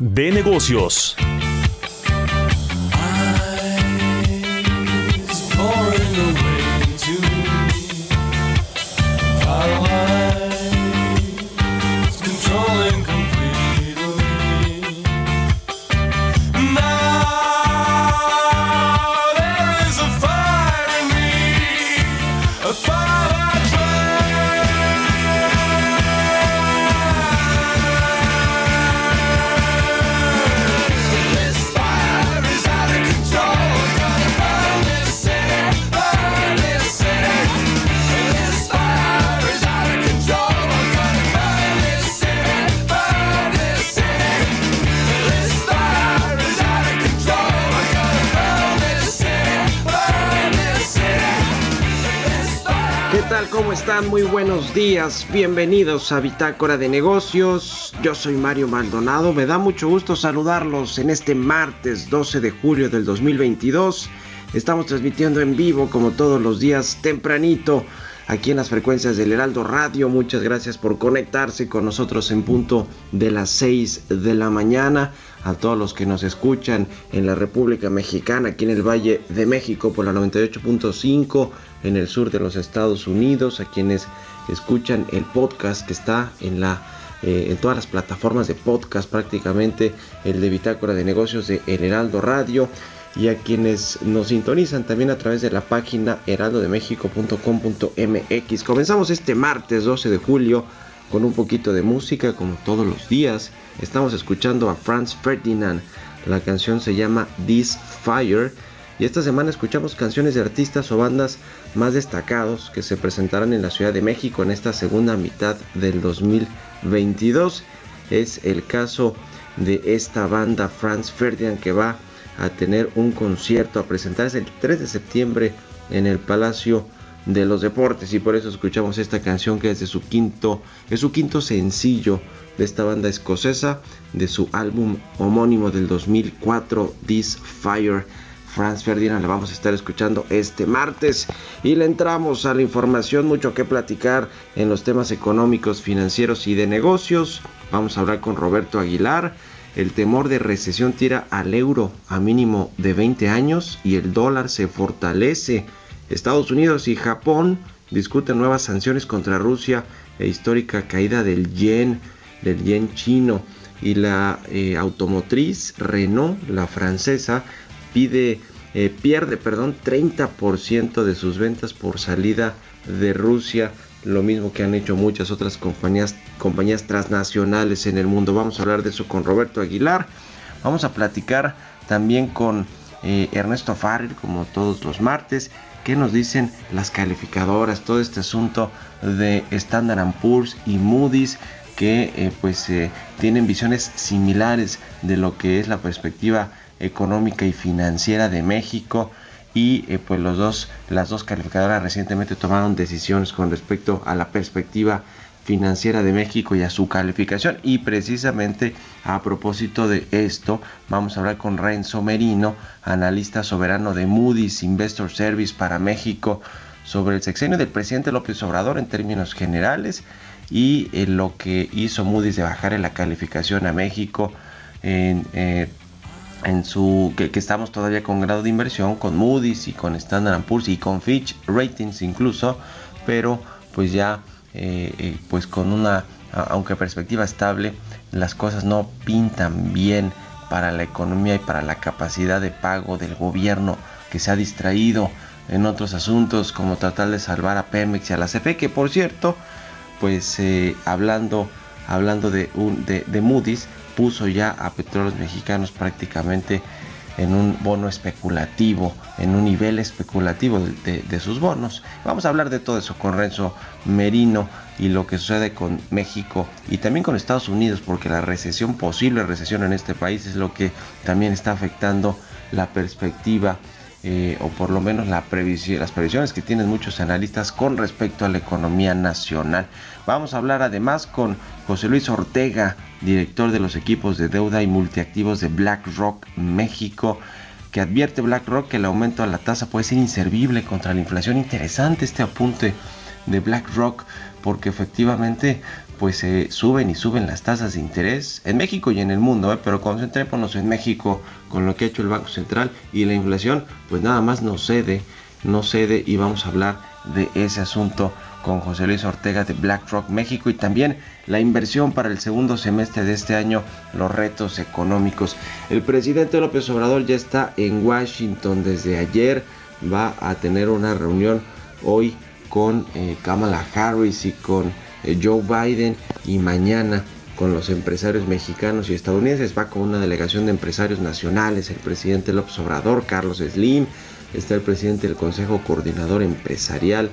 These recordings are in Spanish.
de negocios. Muy buenos días. Bienvenidos a Bitácora de Negocios. Yo soy Mario Maldonado. Me da mucho gusto saludarlos en este martes 12 de julio del 2022. Estamos transmitiendo en vivo como todos los días tempranito aquí en las frecuencias del Heraldo Radio. Muchas gracias por conectarse con nosotros en punto de las 6 de la mañana. A todos los que nos escuchan en la República Mexicana, aquí en el Valle de México por la 98.5 en el sur de los Estados Unidos, a quienes escuchan el podcast que está en la eh, en todas las plataformas de podcast prácticamente el de Bitácora de Negocios de El Heraldo Radio y a quienes nos sintonizan también a través de la página heraldodemexico.com.mx. Comenzamos este martes 12 de julio con un poquito de música como todos los días. Estamos escuchando a Franz Ferdinand. La canción se llama This Fire y esta semana escuchamos canciones de artistas o bandas más destacados que se presentarán en la Ciudad de México en esta segunda mitad del 2022. Es el caso de esta banda Franz Ferdinand que va a tener un concierto a presentarse el 3 de septiembre en el Palacio de los Deportes y por eso escuchamos esta canción que es de su quinto es su quinto sencillo de esta banda escocesa de su álbum homónimo del 2004 This Fire Franz Ferdinand la vamos a estar escuchando este martes y le entramos a la información, mucho que platicar en los temas económicos, financieros y de negocios. Vamos a hablar con Roberto Aguilar. El temor de recesión tira al euro a mínimo de 20 años y el dólar se fortalece. Estados Unidos y Japón discuten nuevas sanciones contra Rusia e histórica caída del yen, del yen chino y la eh, automotriz Renault, la francesa, pide, eh, pierde, perdón, 30% de sus ventas por salida de Rusia, lo mismo que han hecho muchas otras compañías, compañías transnacionales en el mundo. Vamos a hablar de eso con Roberto Aguilar. Vamos a platicar también con eh, Ernesto Farrell, como todos los martes. ¿Qué nos dicen las calificadoras? Todo este asunto de Standard Poor's y Moody's que eh, pues tienen visiones similares de lo que es la perspectiva económica y financiera de México y eh, pues los dos las dos calificadoras recientemente tomaron decisiones con respecto a la perspectiva financiera de México y a su calificación. Y precisamente a propósito de esto vamos a hablar con Renzo Merino analista soberano de Moody's Investor Service para México sobre el sexenio del presidente López Obrador en términos generales y eh, lo que hizo Moody's de bajar en la calificación a México en, eh, en su que, estamos todavía con grado de inversión con Moody's y con Standard Poor's y con Fitch Ratings incluso pero pues ya eh, eh, pues con una aunque perspectiva estable las cosas no pintan bien para la economía y para la capacidad de pago del gobierno que se ha distraído en otros asuntos como tratar de salvar a Pemex y a la CFE, que por cierto, pues eh, hablando, hablando de, un, de, de Moody's, puso ya a petróleos mexicanos prácticamente en un bono especulativo, en un nivel especulativo de, sus bonos. Vamos a hablar de todo eso con Renzo Merino y lo que sucede con México y también con Estados Unidos, porque la recesión, posible recesión en este país es lo que también está afectando la perspectiva eh, o por lo menos las previsiones que tienen muchos analistas con respecto a la economía nacional. Vamos a hablar además con José Luis Ortega, director de los equipos de deuda y multiactivos de BlackRock México, que advierte BlackRock que el aumento de la tasa puede ser inservible contra la inflación. Interesante este apunte de BlackRock porque efectivamente pues se suben y suben las tasas de interés en México y en el mundo, ¿eh? pero concentrémonos en México con lo que ha hecho el Banco Central y la inflación, pues nada más no cede, no cede y vamos a hablar de ese asunto con José Luis Ortega de BlackRock México y también la inversión para el segundo semestre de este año, los retos económicos. El presidente López Obrador ya está en Washington desde ayer, va a tener una reunión hoy con eh, Kamala Harris y con eh, Joe Biden y mañana con los empresarios mexicanos y estadounidenses. Va con una delegación de empresarios nacionales, el presidente López Obrador, Carlos Slim, está el presidente del Consejo Coordinador Empresarial,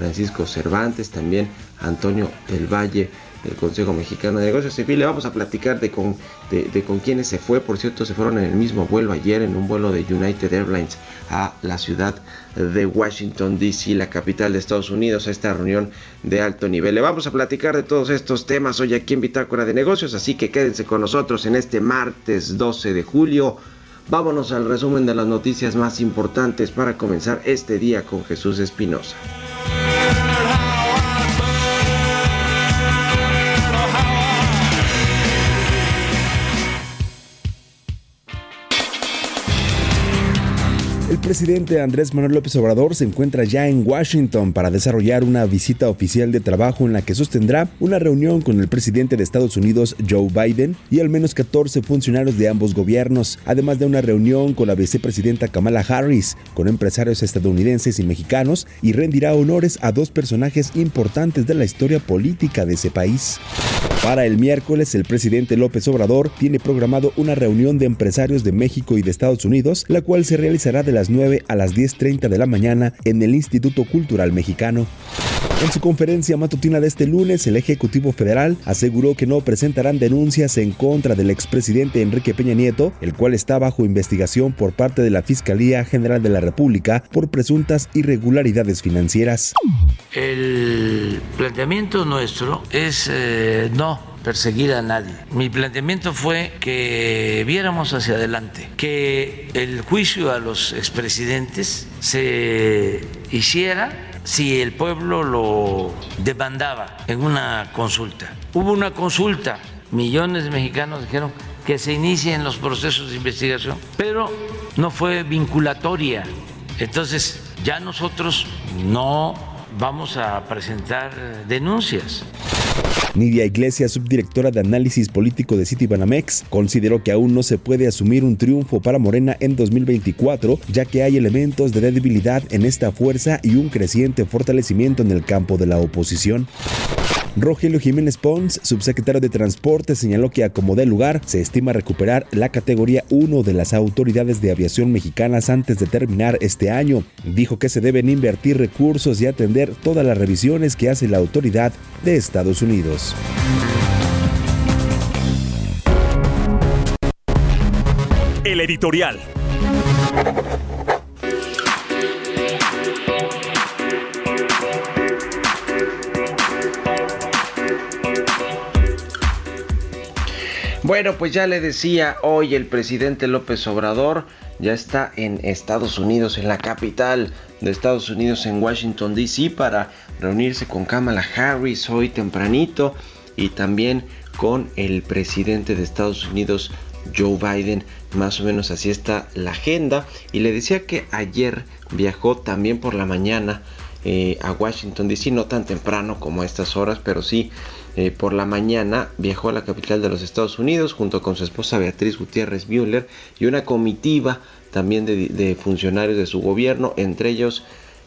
Francisco Cervantes, también Antonio del Valle, del Consejo Mexicano de Negocios Civiles. Vamos a platicar de con, de, con quiénes se fue. Por cierto, se fueron en el mismo vuelo ayer, en un vuelo de United Airlines a la ciudad de Washington, D.C., la capital de Estados Unidos, a esta reunión de alto nivel. Le vamos a platicar de todos estos temas hoy aquí en Bitácora de Negocios, así que quédense con nosotros en este martes 12 de julio. Vámonos al resumen de las noticias más importantes para comenzar este día con Jesús Espinosa. Presidente Andrés Manuel López Obrador se encuentra ya en Washington para desarrollar una visita oficial de trabajo en la que sostendrá una reunión con el presidente de Estados Unidos, Joe Biden, y al menos 14 funcionarios de ambos gobiernos, además de una reunión con la vicepresidenta Kamala Harris, con empresarios estadounidenses y mexicanos, y rendirá honores a dos personajes importantes de la historia política de ese país. Para el miércoles, el presidente López Obrador tiene programado una reunión de empresarios de México y de Estados Unidos, la cual se realizará de las 9 a las 10.30 de la mañana en el Instituto Cultural Mexicano. En su conferencia matutina de este lunes, el Ejecutivo Federal aseguró que no presentarán denuncias en contra del expresidente Enrique Peña Nieto, el cual está bajo investigación por parte de la Fiscalía General de la República por presuntas irregularidades financieras. El planteamiento nuestro es eh, no perseguir a nadie. Mi planteamiento fue que viéramos hacia adelante, que el juicio a los expresidentes se hiciera si el pueblo lo demandaba en una consulta. Hubo una consulta, millones de mexicanos dijeron que se inicien los procesos de investigación, pero no fue vinculatoria. Entonces, ya nosotros no vamos a presentar denuncias. Nidia Iglesias, subdirectora de análisis político de Citibanamex, consideró que aún no se puede asumir un triunfo para Morena en 2024, ya que hay elementos de debilidad en esta fuerza y un creciente fortalecimiento en el campo de la oposición. Rogelio Jiménez Pons, subsecretario de Transporte, señaló que a como dé lugar se estima recuperar la categoría 1 de las autoridades de aviación mexicanas antes de terminar este año. Dijo que se deben invertir recursos y atender todas las revisiones que hace la autoridad de Estados Unidos. El editorial. Bueno, pues ya le decía, hoy el presidente López Obrador ya está en Estados Unidos, en la capital de Estados Unidos, en Washington, D.C., para reunirse con Kamala Harris hoy tempranito y también con el presidente de Estados Unidos, Joe Biden. Más o menos así está la agenda. Y le decía que ayer viajó también por la mañana eh, a Washington, D.C., no tan temprano como a estas horas, pero sí eh, por la mañana viajó a la capital de los Estados Unidos junto con su esposa Beatriz Gutiérrez Müller y una comitiva también de, funcionarios de su gobierno, entre ellos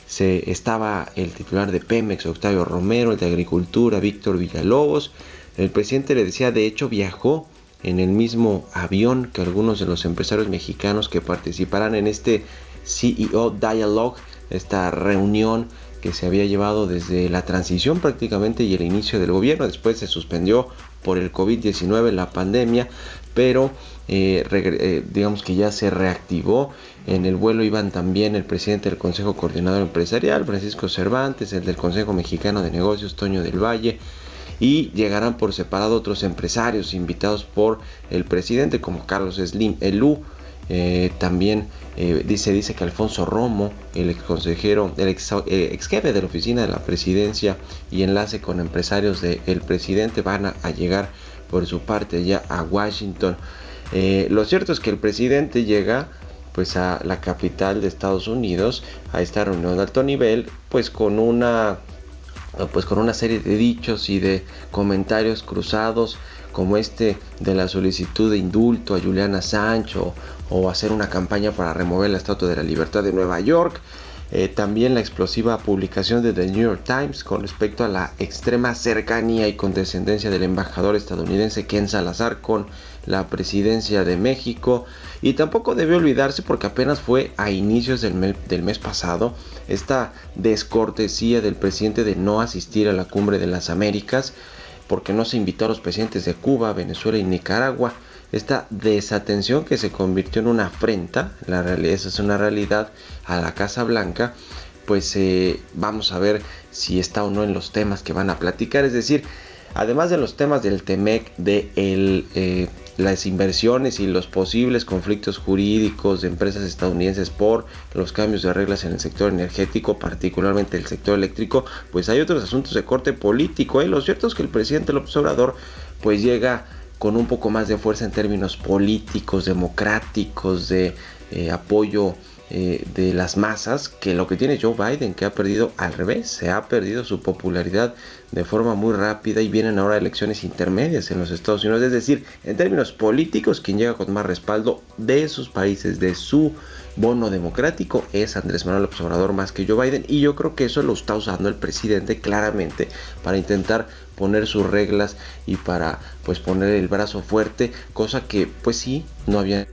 se estaba el titular de Pemex, Octavio Romero, el de Agricultura, Víctor Villalobos. El presidente le decía, de hecho, viajó en el mismo avión que algunos de los empresarios mexicanos que participarán en este CEO Dialogue, esta reunión que se había llevado desde la transición prácticamente y el inicio del gobierno. Después se suspendió por el COVID-19, la pandemia, pero eh, eh, digamos que ya se reactivó. En el vuelo iban también el presidente del Consejo Coordinador Empresarial, Francisco Cervantes, el del Consejo Mexicano de Negocios, Toño del Valle, y llegarán por separado otros empresarios invitados por el presidente como Carlos Slim Elú. Eh, también dice, dice que Alfonso Romo, el ex consejero, el ex, jefe de la oficina de la presidencia y enlace con empresarios del presidente van a llegar por su parte ya a Washington. Eh, lo cierto es que el presidente llega pues a la capital de Estados Unidos a esta reunión de alto nivel pues con una pues con una serie de dichos y de comentarios cruzados como este de la solicitud de indulto a Juliana Sancho o hacer una campaña para remover la Estatua de la Libertad de Nueva York eh, también la explosiva publicación de The New York Times con respecto a la extrema cercanía y condescendencia del embajador estadounidense Ken Salazar con la presidencia de México. Y tampoco debe olvidarse porque apenas fue a inicios del, del mes pasado esta descortesía del presidente de no asistir a la cumbre de las Américas porque no se invitó a los presidentes de Cuba, Venezuela y Nicaragua esta desatención que se convirtió en una afrenta, la realidad, esa es una realidad a la Casa Blanca, pues eh, vamos a ver si está o no en los temas que van a platicar, es decir, además de los temas del TEMEC, de eh, las inversiones y los posibles conflictos jurídicos de empresas estadounidenses por los cambios de reglas en el sector energético, particularmente el sector eléctrico, pues hay otros asuntos de corte político. ¿eh? Lo cierto es que el presidente López Obrador pues llega con un poco más de fuerza en términos políticos, democráticos, de eh, apoyo eh, de las masas, que lo que tiene Joe Biden, que ha perdido al revés, se ha perdido su popularidad de forma muy rápida y vienen ahora elecciones intermedias en los Estados Unidos. Es decir, en términos políticos, quien llega con más respaldo de sus países, de su bono democrático, es Andrés Manuel López Obrador más que Joe Biden. Y yo creo que eso lo está usando el presidente claramente para intentar poner sus reglas y para pues poner el brazo fuerte, cosa que pues sí, no había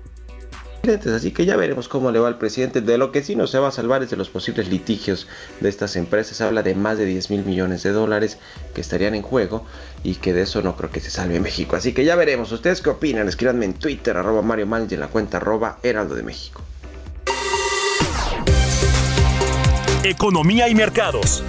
Así que ya veremos cómo le va al presidente. De lo que sí no se va a salvar es de los posibles litigios de estas empresas. Habla de más de 10 mil millones de dólares que estarían en juego y que de eso no creo que se salve México. Así que ya veremos. ¿Ustedes qué opinan? Escríbanme en Twitter, arroba Mario Mal y en la cuenta arroba Heraldo de México. Economía y mercados.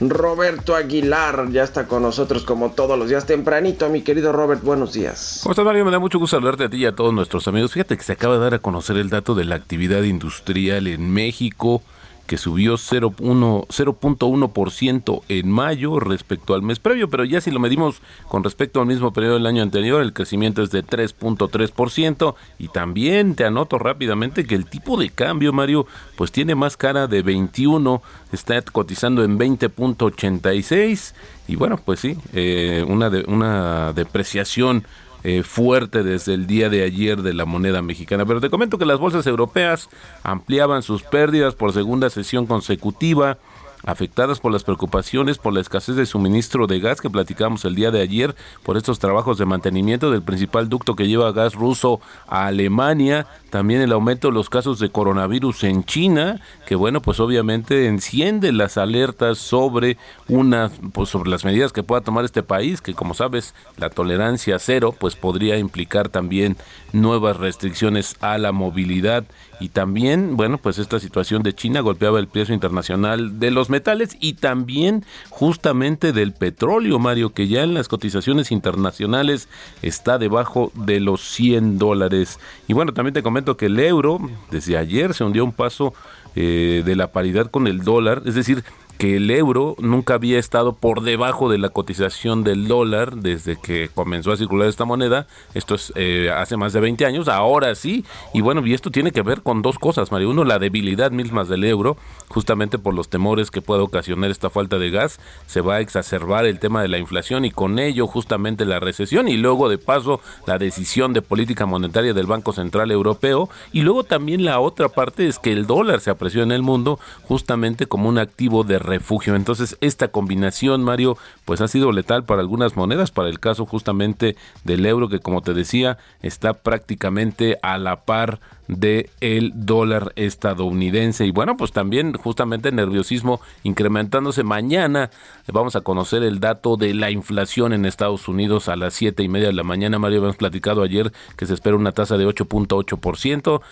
Roberto Aguilar ya está con nosotros como todos los días tempranito, mi querido Robert, buenos días. ¿Cómo estás, Mario? Me da mucho gusto saludarte a ti y a todos nuestros amigos. Fíjate que se acaba de dar a conocer el dato de la actividad industrial en México que subió 0.1% en mayo respecto al mes previo, pero ya si lo medimos con respecto al mismo periodo del año anterior, el crecimiento es de 3.3% y también te anoto rápidamente que el tipo de cambio, Mario, pues tiene más cara de 21, está cotizando en 20.86 y bueno, pues sí, eh, una, de, una depreciación eh, fuerte desde el día de ayer de la moneda mexicana. Pero te comento que las bolsas europeas ampliaban sus pérdidas por segunda sesión consecutiva afectadas por las preocupaciones por la escasez de suministro de gas que platicamos el día de ayer por estos trabajos de mantenimiento del principal ducto que lleva gas ruso a Alemania, también el aumento de los casos de coronavirus en China, que bueno, pues obviamente enciende las alertas sobre una pues sobre las medidas que pueda tomar este país, que como sabes, la tolerancia cero pues podría implicar también nuevas restricciones a la movilidad y también, bueno, pues esta situación de China golpeaba el precio internacional de los metales y también justamente del petróleo, Mario, que ya en las cotizaciones internacionales está debajo de los 100 dólares. Y bueno, también te comento que el euro desde ayer se hundió un paso eh, de la paridad con el dólar, es decir, que el euro nunca había estado por debajo de la cotización del dólar desde que comenzó a circular esta moneda. Esto es eh, hace más de 20 años, ahora sí. Y bueno, y esto tiene que ver con dos cosas, Mario. Uno, la debilidad misma del euro, justamente por los temores que puede ocasionar esta falta de gas. Se va a exacerbar el tema de la inflación y con ello justamente la recesión. Y luego, de paso, la decisión de política monetaria del Banco Central Europeo. Y luego también la otra parte es que el dólar se apreció en el mundo justamente como un activo de refugio. Entonces, esta combinación, Mario, pues ha sido letal para algunas monedas, para el caso justamente del euro, que como te decía, está prácticamente a la par de el dólar estadounidense. Y bueno pues también justamente nerviosismo incrementándose. Mañana vamos a conocer el dato de la inflación en Estados Unidos a las siete y media de la mañana. Mario habíamos platicado ayer que se espera una tasa de 8.8 por ciento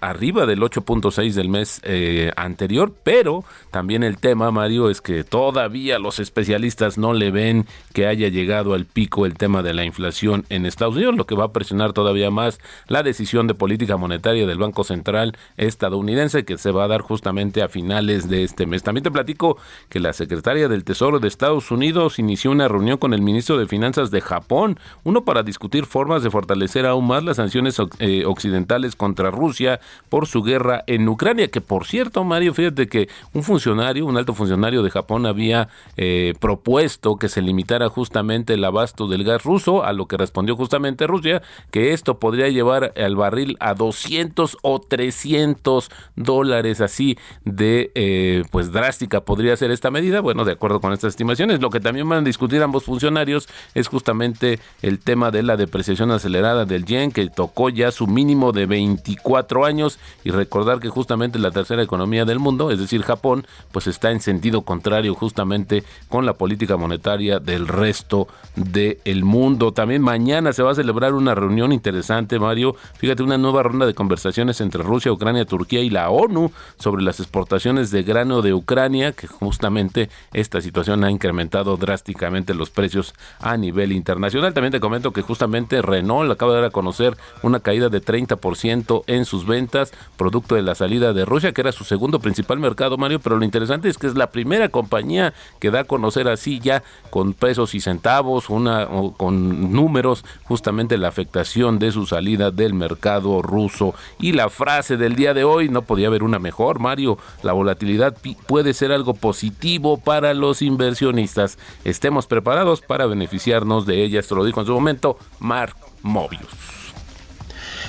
arriba del 8.6 del mes eh, anterior. Pero también el tema Mario es que todavía los especialistas no le ven que haya llegado al pico el tema de la inflación en Estados Unidos lo que va a presionar todavía más la decisión de política monetaria del Banco Central estadounidense que se va a dar justamente a finales de este mes. También te platico que la secretaria del Tesoro de Estados Unidos inició una reunión con el ministro de Finanzas de Japón, uno para discutir formas de fortalecer aún más las sanciones eh, occidentales contra Rusia por su guerra en Ucrania, que por cierto, Mario, fíjate que un funcionario, un alto funcionario de Japón había eh, propuesto que se limitara justamente el abasto del gas ruso, a lo que respondió justamente Rusia, que esto podría llevar al barril a 200 o 300 dólares así de eh, pues drástica podría ser esta medida. Bueno, de acuerdo con estas estimaciones, lo que también van a discutir ambos funcionarios es justamente el tema de la depreciación acelerada del yen que tocó ya su mínimo de 24 años y recordar que justamente la tercera economía del mundo, es decir, Japón, pues está en sentido contrario justamente con la política monetaria del resto del mundo. También mañana se va a celebrar una reunión interesante, Mario. Fíjate, una nueva ronda de conversación entre Rusia, Ucrania, Turquía y la ONU sobre las exportaciones de grano de Ucrania, que justamente esta situación ha incrementado drásticamente los precios a nivel internacional. También te comento que justamente Renault acaba de dar a conocer una caída de 30% en sus ventas, producto de la salida de Rusia, que era su segundo principal mercado, Mario, pero lo interesante es que es la primera compañía que da a conocer así ya con pesos y centavos, una con números, justamente la afectación de su salida del mercado ruso y la frase del día de hoy, no podía haber una mejor, Mario, la volatilidad puede ser algo positivo para los inversionistas. Estemos preparados para beneficiarnos de ella. Esto lo dijo en su momento Mark Mobius.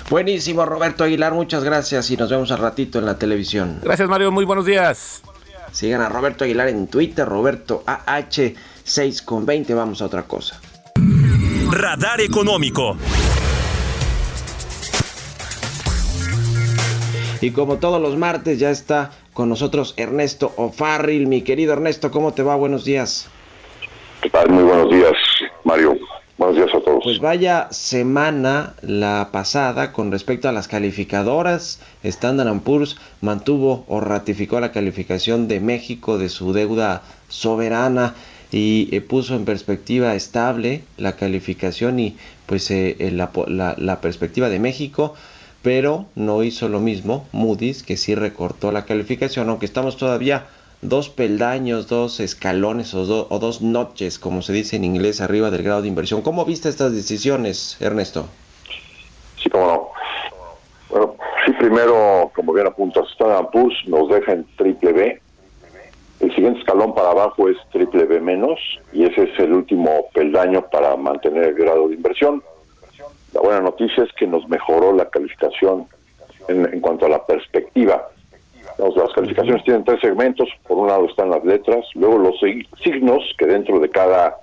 Buenísimo, Roberto Aguilar, muchas gracias y nos vemos al ratito en la televisión. Gracias, Mario, muy buenos días. Sigan a Roberto Aguilar en Twitter, Roberto AH6 con 20, vamos a otra cosa. Radar económico. Y como todos los martes ya está con nosotros Ernesto O'Farrill. Mi querido Ernesto, ¿cómo te va? Buenos días. ¿Qué tal? Muy buenos días, Mario. Buenos días a todos. Pues vaya semana la pasada con respecto a las calificadoras. Standard Poor's mantuvo o ratificó la calificación de México de su deuda soberana y eh, puso en perspectiva estable la calificación y pues eh, la, la perspectiva de México pero no hizo lo mismo Moody's, que sí recortó la calificación, aunque estamos todavía dos peldaños, dos escalones o, dos notches, como se dice en inglés, arriba del grado de inversión. ¿Cómo viste estas decisiones, Ernesto? Sí, cómo no. Bueno, sí, primero, como bien apuntas, Standard Poor's nos deja en triple B. El siguiente escalón para abajo es triple B menos, y ese es el último peldaño para mantener el grado de inversión. La buena noticia es que nos mejoró la calificación en, cuanto a la perspectiva. las calificaciones tienen tres segmentos. Por un lado están las letras, luego los signos, que dentro de cada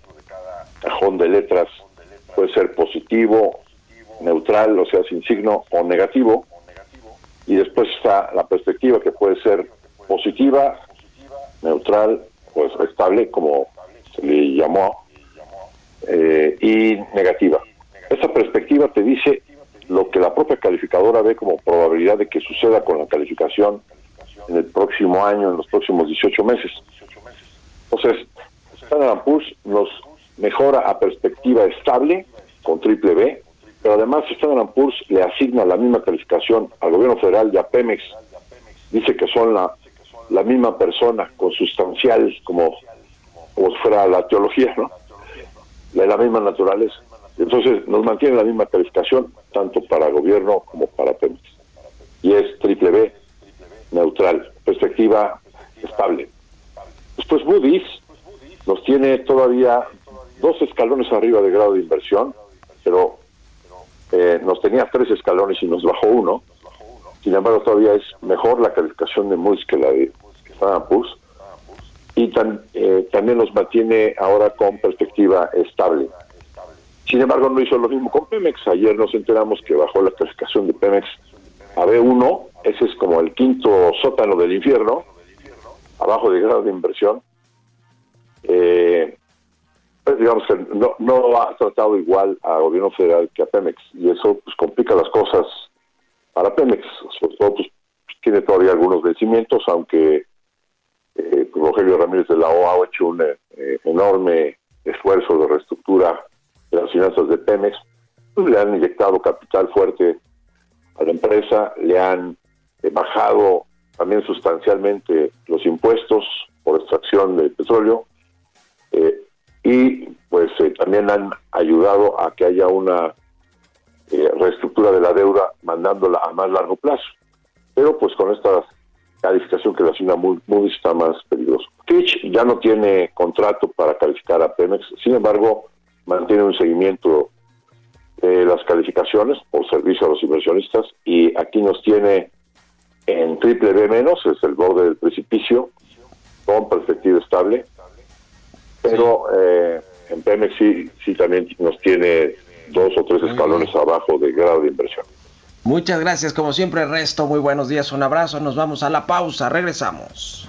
cajón de letras puede ser positivo, neutral, o sea, sin signo, o negativo. Y después está la perspectiva, que puede ser positiva, neutral, pues estable, como se le llamó, eh, y negativa. Esta perspectiva te dice lo que la propia calificadora ve como probabilidad de que suceda con la calificación en el próximo año, en los próximos 18 meses. Entonces, Standard Poor's nos mejora a perspectiva estable con triple B, pero además Standard Poor's le asigna la misma calificación al gobierno federal y a Pemex. Dice que son la misma persona, consustancial, como, como fuera la teología, ¿no? De la misma naturaleza. Entonces nos mantiene la misma calificación, tanto para gobierno como para Pemex. Y es triple B, neutral, perspectiva estable. Después Moody's nos tiene todavía dos escalones arriba de grado de inversión, pero eh, nos tenía tres escalones y nos bajó uno. Sin embargo, todavía es mejor la calificación de Moody's que la de Standard Poor's. Y eh, también nos mantiene ahora con perspectiva estable. Sin embargo, no hizo lo mismo con Pemex. Ayer nos enteramos que bajó la calificación de Pemex a B1. Ese es como el quinto sótano del infierno, abajo de grado de inversión. Eh, pues, digamos que no, ha tratado igual a gobierno federal que a Pemex y eso pues complica las cosas para Pemex, sobre todo pues tiene todavía algunos vencimientos, aunque eh, pues, Rogelio Ramírez de la OA ha hecho un eh, enorme esfuerzo de reestructura de las finanzas de Pemex, pues, le han inyectado capital fuerte a la empresa, le han eh, bajado también sustancialmente los impuestos por extracción de petróleo, eh, y pues eh, también han ayudado a que haya una reestructura de la deuda mandándola a más largo plazo. Pero pues con esta calificación que la asigna Moody's está más peligroso. Fitch ya no tiene contrato para calificar a Pemex, sin embargo mantiene un seguimiento de las calificaciones por servicio a los inversionistas y aquí nos tiene en triple B menos, es el borde del precipicio, con perspectiva estable, pero eh, en Pemex sí, sí también nos tiene dos o tres escalones abajo de grado de inversión. Muchas gracias, como siempre, Resto. Muy buenos días, un abrazo. Nos vamos a la pausa, regresamos.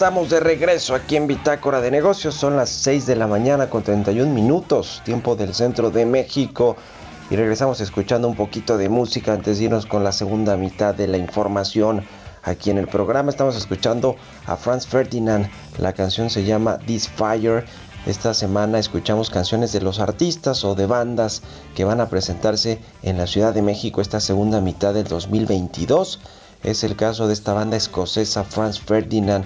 Estamos de regreso aquí en Bitácora de Negocios. Son las 6 de la mañana con 31 minutos, tiempo del centro de México. Y regresamos escuchando un poquito de música antes de irnos con la segunda mitad de la información. Aquí en el programa estamos escuchando a Franz Ferdinand. La canción se llama This Fire. Esta semana escuchamos canciones de los artistas o de bandas que van a presentarse en la Ciudad de México esta segunda mitad del 2022. Es el caso de esta banda escocesa Franz Ferdinand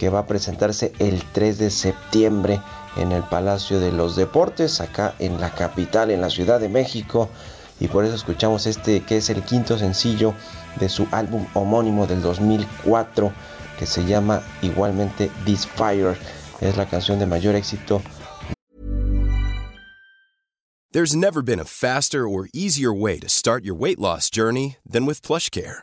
que va a presentarse el 3 de septiembre en el Palacio de los Deportes, acá en la capital, en la Ciudad de México. Y por eso escuchamos este que es el quinto sencillo de su álbum homónimo del 2004, que se llama igualmente This Fire. Es la canción de mayor éxito. There's never been a faster or easier way to start your weight loss journey than with PlushCare.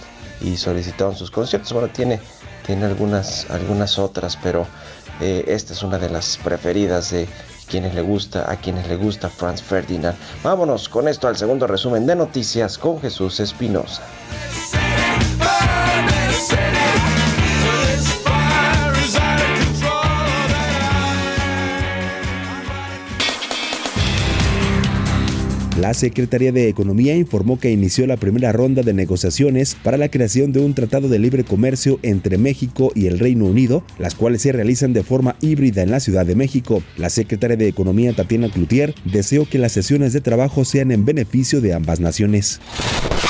Y solicitaron sus conciertos. Bueno, tiene, tiene algunas, algunas otras, pero eh, esta es una de las preferidas de quienes le gusta, a quienes le gusta Franz Ferdinand. Vámonos con esto al segundo resumen de noticias con Jesús Espinosa. La Secretaría de Economía informó que inició la primera ronda de negociaciones para la creación de un tratado de libre comercio entre México y el Reino Unido, las cuales se realizan de forma híbrida en la Ciudad de México. La secretaria de Economía Tatiana Cloutier deseó que las sesiones de trabajo sean en beneficio de ambas naciones.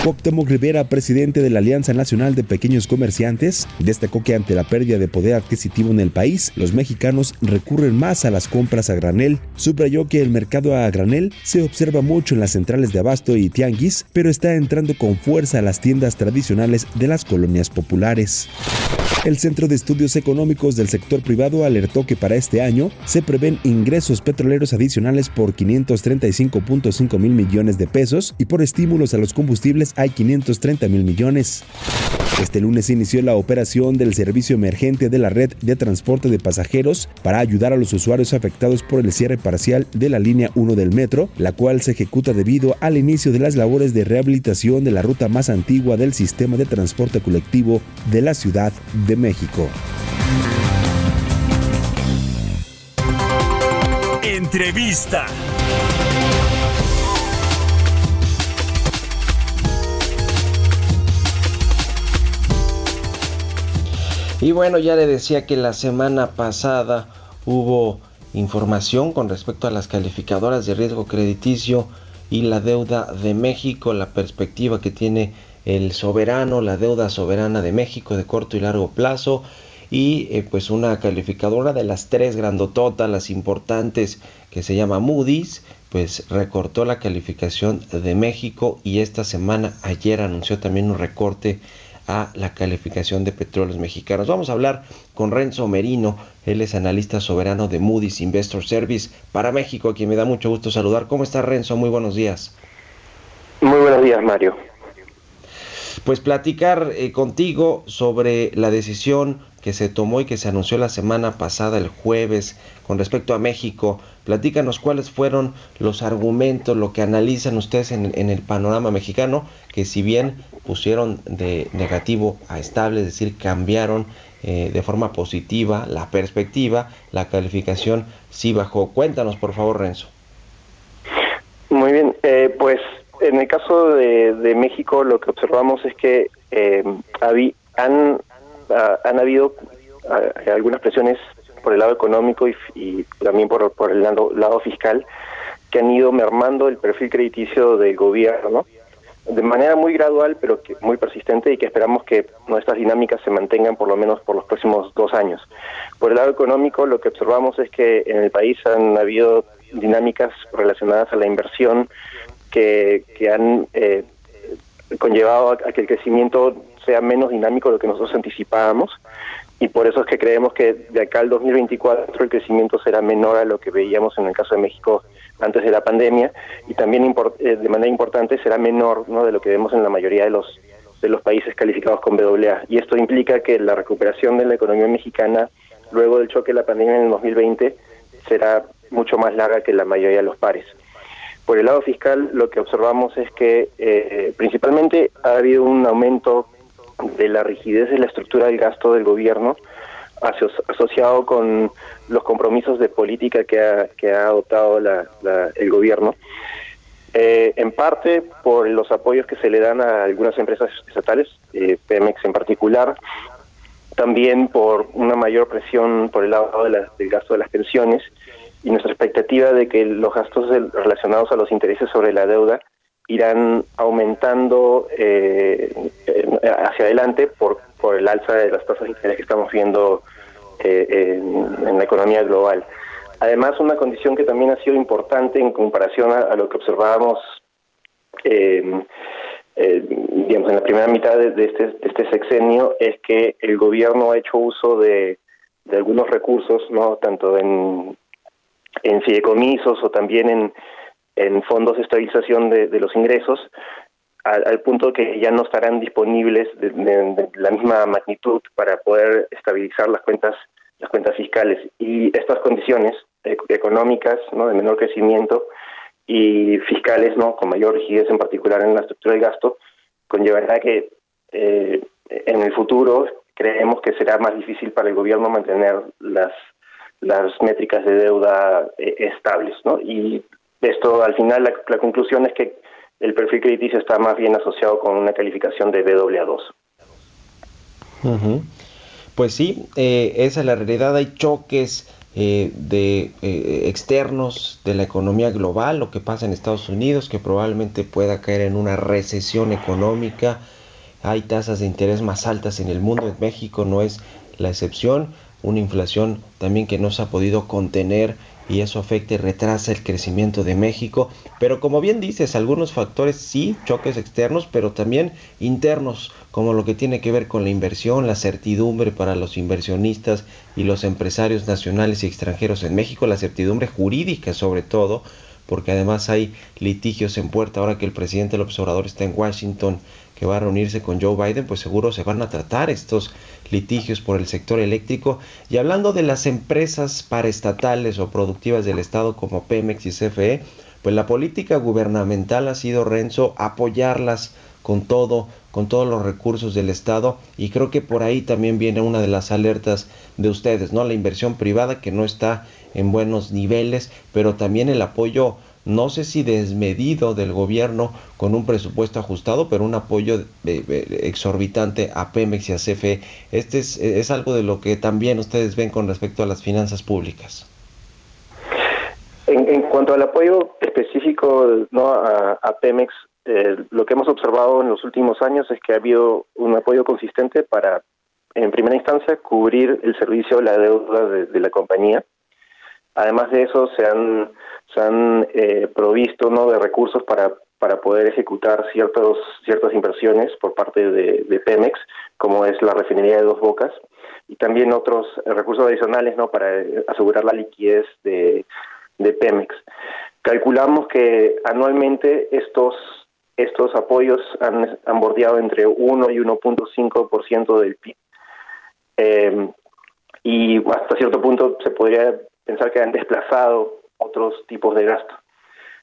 Cuauhtémoc Rivera, presidente de la Alianza Nacional de Pequeños Comerciantes, destacó que ante la pérdida de poder adquisitivo en el país, los mexicanos recurren más a las compras a granel. Subrayó que el mercado a granel se observa mucho en las centrales de abasto y tianguis, pero está entrando con fuerza a las tiendas tradicionales de las colonias populares. El Centro de Estudios Económicos del Sector Privado alertó que para este año se prevén ingresos petroleros adicionales por 535.5 mil millones de pesos y por estímulos a los combustibles hay 530 mil millones. Este lunes inició la operación del servicio emergente de la red de transporte de pasajeros para ayudar a los usuarios afectados por el cierre parcial de la línea 1 del metro, la cual se ejecuta debido al inicio de las labores de rehabilitación de la ruta más antigua del sistema de transporte colectivo de la Ciudad de México. Entrevista. Y bueno, ya le decía que la semana pasada hubo información con respecto a las calificadoras de riesgo crediticio y la deuda de México, la perspectiva que tiene el soberano, la deuda soberana de México de corto y largo plazo y eh, pues una calificadora de las tres grandototas, las importantes que se llama Moody's, pues recortó la calificación de México y esta semana ayer anunció también un recorte a la calificación de petróleos mexicanos. Vamos a hablar con Renzo Merino, él es analista soberano de Moody's Investor Service para México, a quien me da mucho gusto saludar. ¿Cómo está Renzo? Muy buenos días. Muy buenos días, Mario. Pues platicar eh, contigo sobre la decisión que se tomó y que se anunció la semana pasada, el jueves, con respecto a México. Platícanos cuáles fueron los argumentos, lo que analizan ustedes en, en el panorama mexicano, que si bien pusieron de negativo a estable, es decir, cambiaron eh, de forma positiva la perspectiva, la calificación sí bajó. Cuéntanos, por favor, Renzo. Muy bien, eh, pues en el caso de, de, México lo que observamos es que eh, han, han habido algunas presiones por el lado económico y, también por, por el lado, lado fiscal que han ido mermando el perfil crediticio del gobierno de manera muy gradual, pero que muy persistente y que esperamos que nuestras dinámicas se mantengan por lo menos por los próximos dos años. Por el lado económico, lo que observamos es que en el país han habido dinámicas relacionadas a la inversión que, que han eh, conllevado a, que el crecimiento sea menos dinámico de lo que nosotros anticipábamos y por eso es que creemos que de acá al 2024 el crecimiento será menor a lo que veíamos en el caso de México antes de la pandemia y también eh, de manera importante será menor ¿no? de lo que vemos en la mayoría de los de los países calificados con BAA. Y esto implica que la recuperación de la economía mexicana luego del choque de la pandemia en el 2020 será mucho más larga que la mayoría de los pares. Por el lado fiscal, lo que observamos es que eh, principalmente ha habido un aumento de la rigidez de la estructura del gasto del gobierno, asociado con los compromisos de política que ha, que ha adoptado la, el gobierno, eh, en parte por los apoyos que se le dan a algunas empresas estatales, eh, Pemex en particular, también por una mayor presión por el lado del gasto de las pensiones y nuestra expectativa de que los gastos relacionados a los intereses sobre la deuda irán aumentando eh, hacia adelante por, por el alza de las tasas de interés que estamos viendo eh, en, la economía global. Además, una condición que también ha sido importante en comparación a, lo que observábamos eh, eh, digamos, en la primera mitad de, este, este, sexenio es que el gobierno ha hecho uso de, algunos recursos, no tanto en, en fideicomisos o también en, en fondos de estabilización de, los ingresos, al, punto que ya no estarán disponibles de, la misma magnitud para poder estabilizar las cuentas las cuentas fiscales y estas condiciones económicas, ¿no? De menor crecimiento y fiscales, ¿no? Con mayor rigidez en particular en la estructura del gasto, conllevará que eh, en el futuro creemos que será más difícil para el gobierno mantener las las métricas de deuda eh, estables, ¿no? Y esto, al final, la, conclusión es que el perfil crediticio está más bien asociado con una calificación de BAA2. Pues sí, eh, esa es la realidad. Hay choques eh, de externos de la economía global, lo que pasa en Estados Unidos, que probablemente pueda caer en una recesión económica. Hay tasas de interés más altas en el mundo. En México no es la excepción una inflación también que no se ha podido contener y eso afecta y retrasa el crecimiento de México. Pero como bien dices, algunos factores sí, choques externos, pero también internos, como lo que tiene que ver con la inversión, la certidumbre para los inversionistas y los empresarios nacionales y extranjeros en México, la certidumbre jurídica sobre todo, porque además hay litigios en puerta ahora que el presidente López Obrador está en Washington que va a reunirse con Joe Biden, pues seguro se van a tratar estos litigios por el sector eléctrico. Y hablando de las empresas paraestatales o productivas del Estado como Pemex y CFE, pues la política gubernamental ha sido, Renzo, apoyarlas con todo, con todos los recursos del Estado y creo que por ahí también viene una de las alertas de ustedes, ¿no? La inversión privada que no está en buenos niveles, pero también el apoyo no sé si desmedido del gobierno con un presupuesto ajustado, pero un apoyo exorbitante a Pemex y a CFE. Este es, algo de lo que también ustedes ven con respecto a las finanzas públicas. En, cuanto al apoyo específico a, Pemex, eh, lo que hemos observado en los últimos años es que ha habido un apoyo consistente para, en primera instancia, cubrir el servicio de la deuda de la compañía. Además de eso, se han se han eh, provisto no de recursos para para poder ejecutar ciertos ciertas inversiones por parte de, Pemex como es la refinería de Dos Bocas y también otros recursos adicionales no para asegurar la liquidez de, de Pemex. Calculamos que anualmente estos estos apoyos han, han bordeado entre 1 y 1.5% del PIB eh, y hasta cierto punto se podría pensar que han desplazado otros tipos de gasto.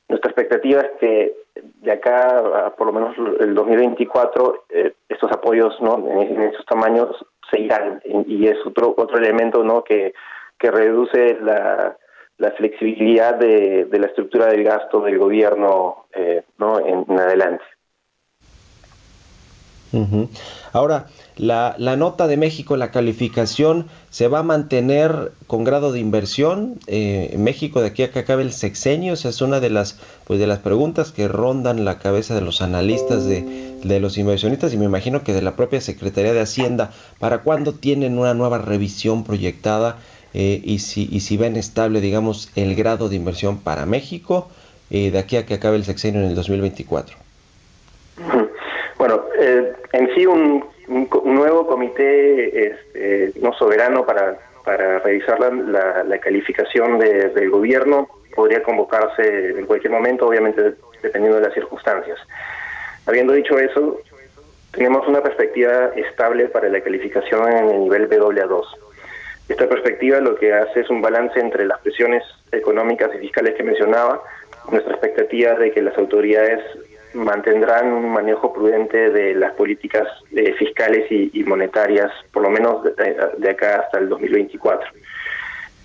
Nuestra expectativa es que de acá a por lo menos el 2024 eh, estos apoyos no en, estos tamaños se irán y es otro otro elemento no que, que reduce la, la flexibilidad de, de, la estructura del gasto del gobierno eh, no en, adelante. Ahora, la, la, nota de México, la calificación, se va a mantener con grado de inversión. Eh, México, de aquí a que acabe el sexenio, esa es una de las, pues, de las preguntas que rondan la cabeza de los analistas, de, de los inversionistas y me imagino que de la propia Secretaría de Hacienda. ¿Para cuándo tienen una nueva revisión proyectada eh, y, si, y si ven estable, digamos, el grado de inversión para México eh, de aquí a que acabe el sexenio en el 2024? Bueno, en sí un un, nuevo comité este, no soberano para, para revisar la, la, calificación del gobierno podría convocarse en cualquier momento, obviamente dependiendo de las circunstancias. Habiendo dicho eso, tenemos una perspectiva estable para la calificación en el nivel BAA2. Esta perspectiva lo que hace es un balance entre las presiones económicas y fiscales que mencionaba, nuestra expectativa de que las autoridades mantendrán un manejo prudente de las políticas eh, fiscales y, monetarias, por lo menos de, acá hasta el 2024.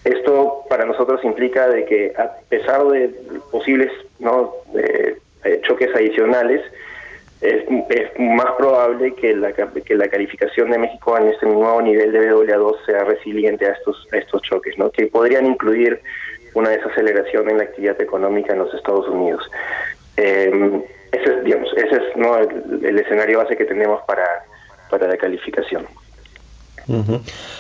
Esto para nosotros implica de que a pesar de posibles ¿no? choques adicionales, es, más probable que la, que la calificación de México en este nuevo nivel de BWA2 sea resiliente a estos, a estos choques, ¿no? que podrían incluir una desaceleración en la actividad económica en los Estados Unidos. Eh, ese es, digamos, ese es ¿no? el, escenario base que tenemos para, para la calificación.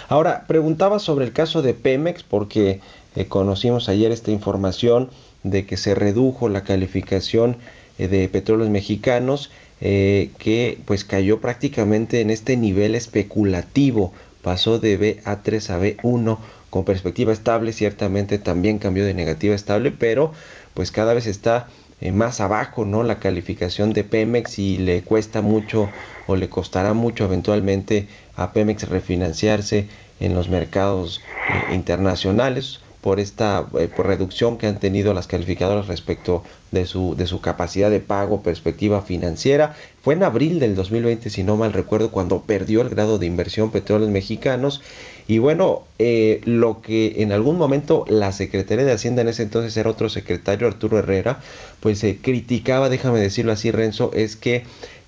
Ahora, preguntaba sobre el caso de Pemex porque eh, conocimos ayer esta información de que se redujo la calificación eh, de petróleos mexicanos eh, que pues cayó prácticamente en este nivel especulativo, pasó de BA3 a B1 con perspectiva estable, ciertamente también cambió de negativa a estable, pero pues cada vez está eh, más abajo, ¿no? La calificación de Pemex y le cuesta mucho o le costará mucho eventualmente a Pemex refinanciarse en los mercados eh, internacionales. por esta eh, por reducción que han tenido las calificadoras respecto de su, de su capacidad de pago, perspectiva financiera. Fue en abril del 2020, si no mal recuerdo, cuando perdió el grado de inversión petróleos mexicanos. Y bueno, eh, lo que en algún momento la Secretaría de Hacienda en ese entonces era otro secretario, Arturo Herrera, pues se criticaba, déjame decirlo así, Renzo, es que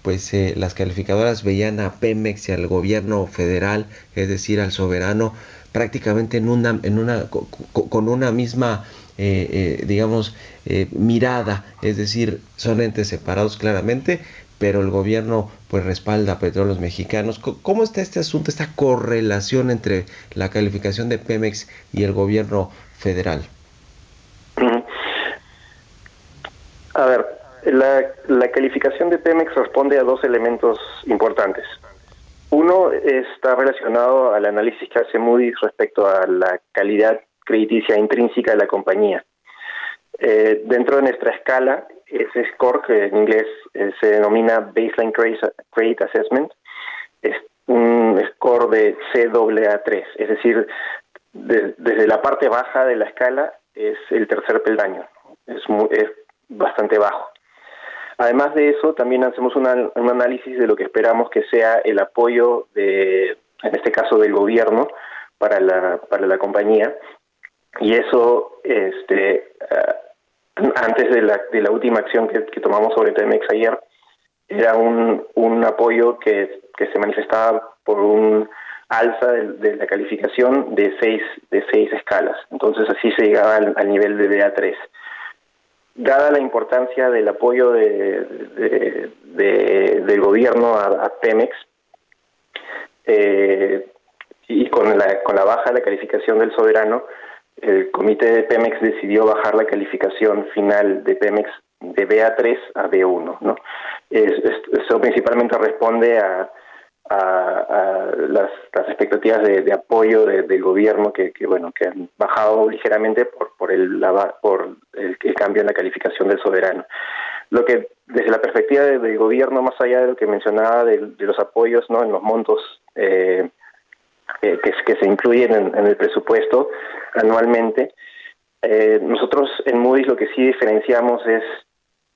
pues eh, las calificadoras veían a Pemex y al gobierno federal, es decir, al soberano, prácticamente en una, en una, con una misma, eh, eh, digamos, mirada, es decir, son entes separados claramente, pero el gobierno pues respalda a petróleos mexicanos. ¿Cómo está este asunto, esta correlación entre la calificación de Pemex y el gobierno federal? A ver, la, calificación de Pemex responde a dos elementos importantes. Uno está relacionado al análisis que hace Moody's respecto a la calidad crediticia intrínseca de la compañía. Eh, dentro de nuestra escala, ese score, que en inglés eh, se denomina Baseline Credit Assessment, es un score de CAA3, es decir, desde la parte baja de la escala es el tercer peldaño, es, es bastante bajo. Además de eso, también hacemos un análisis de lo que esperamos que sea el apoyo de, en este caso, del gobierno para la, para la compañía. Y eso, este, ah, antes de la, de la última acción que, tomamos sobre Temex ayer, era un, apoyo que, se manifestaba por un alza de, la calificación de seis, de seis escalas. Entonces así se llegaba al, nivel de BA3 dada la importancia del apoyo de, del gobierno a, Pemex eh, y con la, con la baja de la calificación del soberano, el comité de Pemex decidió bajar la calificación final de Pemex de BA3 a B1. ¿no? eso principalmente responde a a, las, expectativas de, apoyo del gobierno que, bueno que han bajado ligeramente por por el por el, cambio en la calificación del soberano lo que desde la perspectiva del gobierno más allá de lo que mencionaba de, los apoyos no en los montos eh, eh, que, que, se incluyen en, el presupuesto anualmente eh, nosotros en Moody's lo que sí diferenciamos es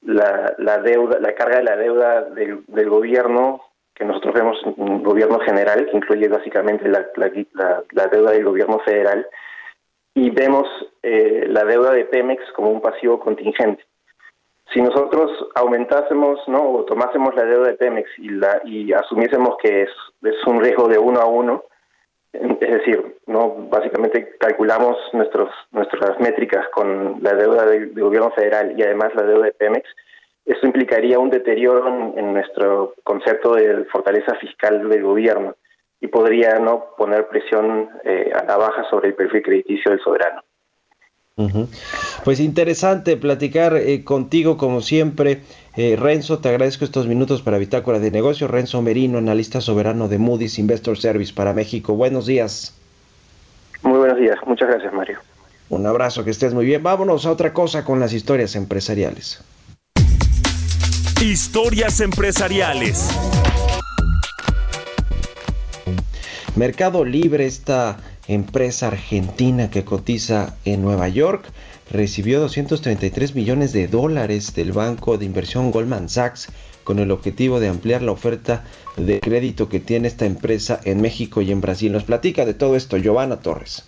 la, la deuda la carga de la deuda del, del gobierno que nosotros vemos un gobierno general, que incluye básicamente la, la, deuda del gobierno federal, y vemos eh, la deuda de Pemex como un pasivo contingente. Si nosotros aumentásemos ¿no? o tomásemos la deuda de Pemex y, la, y asumiésemos que es, es un riesgo de uno a uno, es decir, no básicamente calculamos nuestros, nuestras métricas con la deuda del gobierno federal y además la deuda de Pemex, esto implicaría un deterioro en, nuestro concepto de fortaleza fiscal del gobierno y podría no poner presión eh, a la baja sobre el perfil crediticio del soberano. Pues interesante platicar eh, contigo como siempre. Eh, Renzo, te agradezco estos minutos para Bitácora de Negocios. Renzo Merino, analista soberano de Moody's Investor Service para México. Buenos días. Muy buenos días. Muchas gracias, Mario. Un abrazo, que estés muy bien. Vámonos a otra cosa con las historias empresariales. Historias empresariales. Mercado Libre, esta empresa argentina que cotiza en Nueva York, recibió 233 millones de dólares del banco de inversión Goldman Sachs con el objetivo de ampliar la oferta de crédito que tiene esta empresa en México y en Brasil. Nos platica de todo esto Giovanna Torres.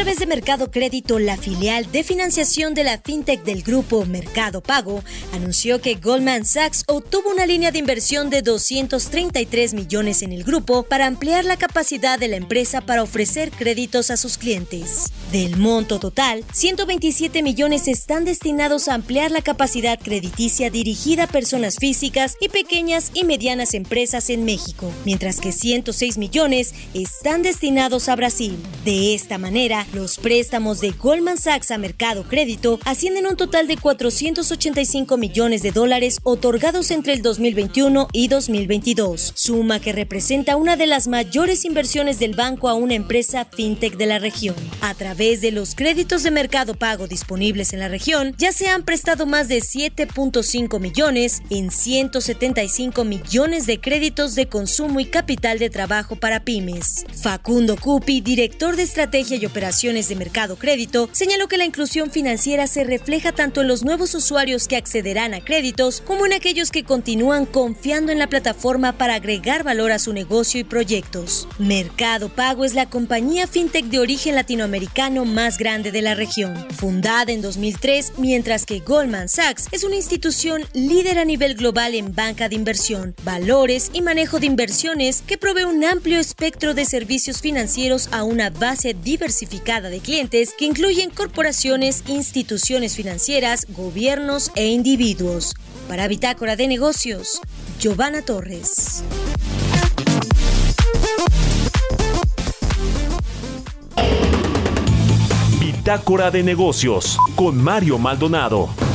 Través de Mercado Crédito, la filial de financiación de la fintech del grupo Mercado Pago anunció que Goldman Sachs obtuvo una línea de inversión de 233 millones en el grupo para ampliar la capacidad de la empresa para ofrecer créditos a sus clientes. Del monto total, 127 millones están destinados a ampliar la capacidad crediticia dirigida a personas físicas y pequeñas y medianas empresas en México, mientras que 106 millones están destinados a Brasil. De esta manera, Los préstamos de Goldman Sachs a Mercado Crédito ascienden a un total de 485 millones de dólares otorgados entre el 2021 y 2022, suma que representa una de las mayores inversiones del banco a una empresa fintech de la región. A través de los créditos de mercado pago disponibles en la región, ya se han prestado más de 7.5 millones en 175 millones de créditos de consumo y capital de trabajo para pymes. Facundo Cupi, director de Estrategia y Operaciones de Mercado Crédito, señaló que la inclusión financiera se refleja tanto en los nuevos usuarios que accederán a créditos como en aquellos que continúan confiando en la plataforma para agregar valor a su negocio y proyectos. Mercado Pago es la compañía fintech de origen latinoamericano más grande de la región, fundada en 2003, mientras que Goldman Sachs es una institución líder a nivel global en banca de inversión, valores y manejo de inversiones que provee un amplio espectro de servicios financieros a una base diversificada de clientes que incluyen corporaciones, instituciones financieras, gobiernos e individuos. Para Bitácora de Negocios, Giovanna Torres. Bitácora de Negocios con Mario Maldonado.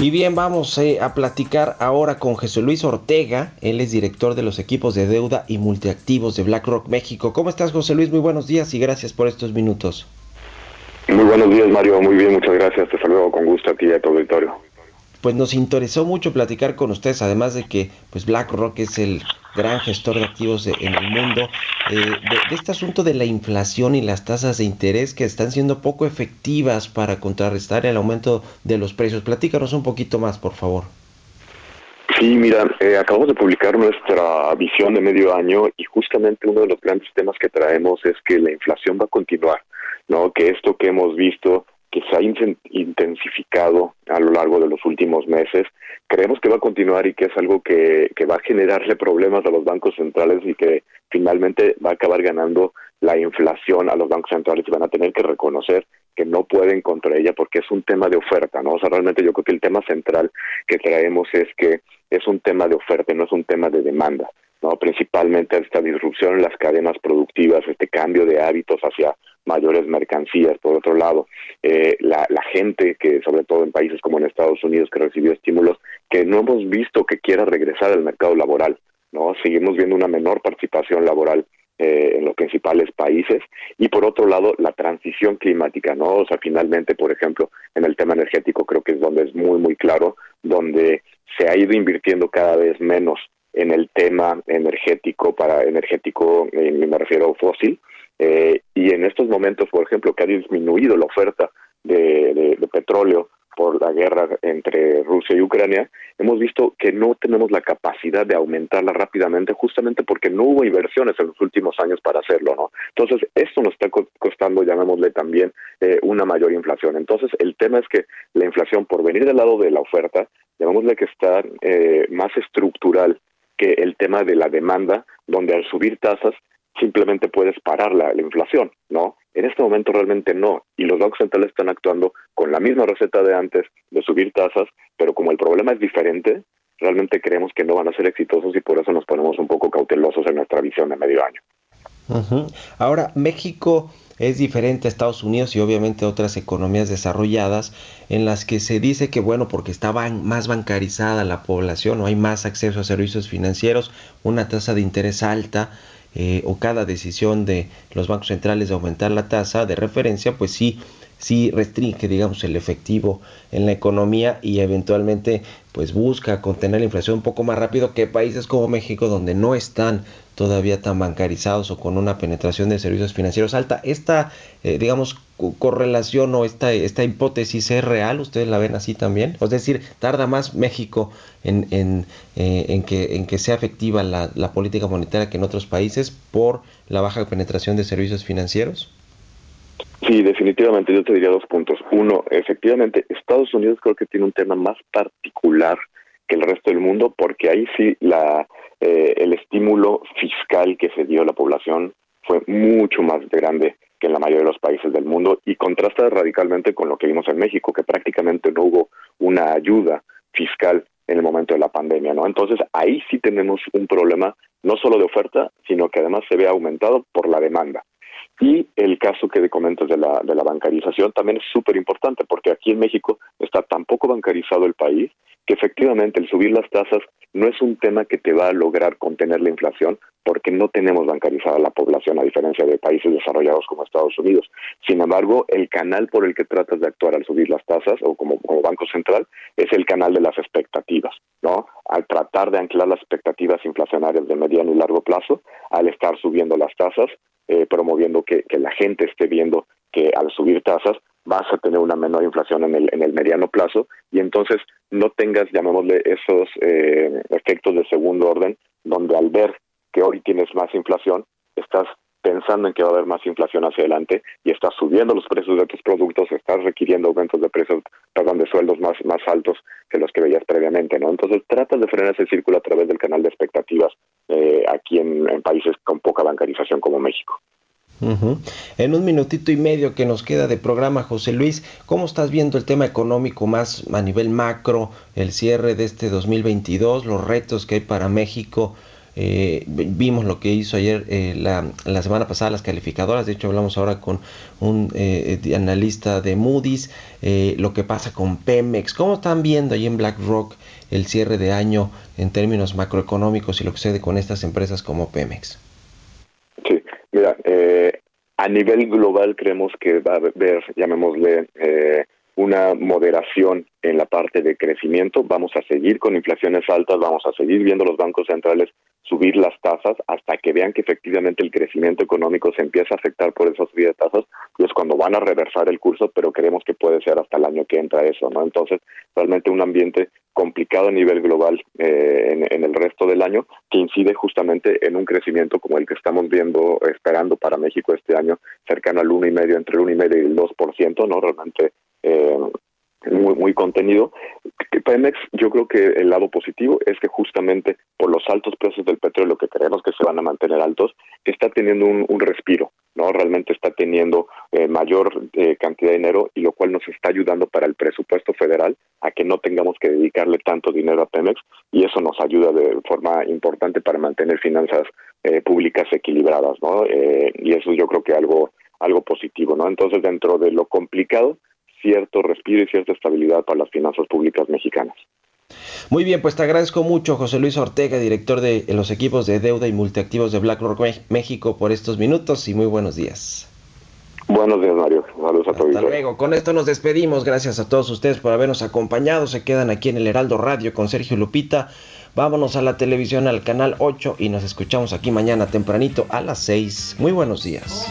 Y bien, vamos eh, a platicar ahora con Jesús Luis Ortega. Él es director de los equipos de deuda y multiactivos de BlackRock México. ¿Cómo estás, José Luis? Muy buenos días y gracias por estos minutos. Muy buenos días, Mario. Muy bien, muchas gracias. Te saludo con gusto a ti y a tu auditorio pues nos interesó mucho platicar con ustedes, además de que pues BlackRock es el gran gestor de activos en el mundo, eh, de, este asunto de la inflación y las tasas de interés que están siendo poco efectivas para contrarrestar el aumento de los precios. Platícanos un poquito más, por favor. Sí, mira, eh, acabamos de publicar nuestra visión de medio año y justamente uno de los grandes temas que traemos es que la inflación va a continuar, ¿no? Que esto que hemos visto que se ha intensificado a lo largo de los últimos meses. Creemos que va a continuar y que es algo que, que va a generarle problemas a los bancos centrales y que finalmente va a acabar ganando la inflación a los bancos centrales y van a tener que reconocer que no pueden contra ella porque es un tema de oferta, ¿no? O sea, realmente yo creo que el tema central que traemos es que es un tema de oferta, no es un tema de demanda. ¿No? principalmente esta disrupción en las cadenas productivas, este cambio de hábitos hacia mayores mercancías. Por otro lado, eh, la, la, gente que, sobre todo en países como en Estados Unidos, que recibió estímulos, que no hemos visto que quiera regresar al mercado laboral. no Seguimos viendo una menor participación laboral eh, en los principales países y por otro lado la transición climática no o sea finalmente por ejemplo en el tema energético creo que es donde es muy muy claro donde se ha ido invirtiendo cada vez menos en el tema energético para energético eh, me refiero fósil eh, y en estos momentos, por ejemplo, que ha disminuido la oferta de, petróleo por la guerra entre Rusia y Ucrania, hemos visto que no tenemos la capacidad de aumentarla rápidamente justamente porque no hubo inversiones en los últimos años para hacerlo, ¿no? Entonces, esto nos está costando, llamémosle también, eh, una mayor inflación. Entonces, el tema es que la inflación, por venir del lado de la oferta, llamémosle que está eh, más estructural que el tema de la demanda, donde al subir tasas simplemente puedes parar la, inflación, ¿no? En este momento realmente no, y los bancos centrales están actuando con la misma receta de antes de subir tasas, pero como el problema es diferente, realmente creemos que no van a ser exitosos y por eso nos ponemos un poco cautelosos en nuestra visión de medio año. Ahora, México es diferente a Estados Unidos y obviamente otras economías desarrolladas en las que se dice que bueno porque está más bancarizada la población o hay más acceso a servicios financieros, una tasa de interés alta, eh, o cada decisión de los bancos centrales de aumentar la tasa de referencia, pues sí, sí restringe, digamos, el efectivo en la economía y eventualmente pues busca contener la inflación un poco más rápido que países como México donde no están todavía tan bancarizados o con una penetración de servicios financieros alta. Esta, eh, digamos, correlación o esta, esta hipótesis es real, ustedes la ven así también. Es decir, tarda más México en, en, eh, en, que, en que sea efectiva la, la política monetaria que en otros países por la baja penetración de servicios financieros. Sí, definitivamente yo te diría dos puntos. Uno, efectivamente, Estados Unidos creo que tiene un tema más particular que el resto del mundo porque ahí sí la eh, el estímulo fiscal que se dio a la población fue mucho más grande que en la mayoría de los países del mundo y contrasta radicalmente con lo que vimos en México, que prácticamente no hubo una ayuda fiscal en el momento de la pandemia, ¿no? Entonces ahí sí tenemos un problema no solo de oferta, sino que además se ve aumentado por la demanda. Y el caso que comentas de la, de la bancarización también es súper importante, porque aquí en México está tan poco bancarizado el país que efectivamente el subir las tasas no es un tema que te va a lograr contener la inflación, porque no tenemos bancarizada la población, a diferencia de países desarrollados como Estados Unidos. Sin embargo, el canal por el que tratas de actuar al subir las tasas, o como, como Banco Central, es el canal de las expectativas, ¿no? Al tratar de anclar las expectativas inflacionarias de mediano y largo plazo, al estar subiendo las tasas, eh, promoviendo que, la gente esté viendo que al subir tasas vas a tener una menor inflación en el, en el mediano plazo y entonces no tengas, llamémosle, esos eh, efectos de segundo orden, donde al ver que hoy tienes más inflación, estás pensando en que va a haber más inflación hacia adelante y estás subiendo los precios de tus productos, estás requiriendo aumentos de precios, perdón, de sueldos más, más altos que los que veías previamente, ¿no? Entonces tratas de frenar ese círculo a través del canal de expectativas eh, aquí en, países con poca bancarización como México. En un minutito y medio que nos queda de programa, José Luis, ¿cómo estás viendo el tema económico más a nivel macro, el cierre de este 2022, los retos que hay para México? Eh, vimos lo que hizo ayer, eh, la, la, semana pasada, las calificadoras. De hecho, hablamos ahora con un eh, analista de Moody's. lo que pasa con Pemex. ¿Cómo están viendo ahí en BlackRock el cierre de año en términos macroeconómicos y lo que sucede con estas empresas como Pemex? A nivel global creemos que va a haber, llamémosle, una moderación en la parte de crecimiento. Vamos a seguir con inflaciones altas, vamos a seguir viendo los bancos centrales subir las tasas hasta que vean que efectivamente el crecimiento económico se empieza a afectar por esa subida de tasas y es cuando van a reversar el curso, pero creemos que puede ser hasta el año que entra eso, ¿no? Entonces, realmente un ambiente complicado a nivel global eh, en, el resto del año que incide justamente en un crecimiento como el que estamos viendo, esperando para México este año, cercano al uno y medio, entre el uno y medio y el 2%, ¿no? Realmente eh, muy, muy contenido. Pemex, yo creo que el lado positivo es que justamente por los altos precios del petróleo que creemos que se van a mantener altos, está teniendo un, respiro, ¿no? Realmente está teniendo eh, mayor eh, cantidad de dinero y lo cual nos está ayudando para el presupuesto federal a que no tengamos que dedicarle tanto dinero a Pemex y eso nos ayuda de forma importante para mantener finanzas eh, públicas equilibradas, ¿no? y eso yo creo que algo algo positivo, ¿no? Entonces, dentro de lo complicado, cierto respiro y cierta estabilidad para las finanzas públicas mexicanas. Muy bien, pues te agradezco mucho, José Luis Ortega, director de los equipos de deuda y multiactivos de BlackRock México, por estos minutos y muy buenos días. Buenos días, Mario. Saludos a todos. Hasta luego. Con esto nos despedimos. Gracias a todos ustedes por habernos acompañado. Se quedan aquí en el Heraldo Radio con Sergio Lupita. Vámonos a la televisión al canal 8 y nos escuchamos aquí mañana tempranito a las 6. Muy buenos días.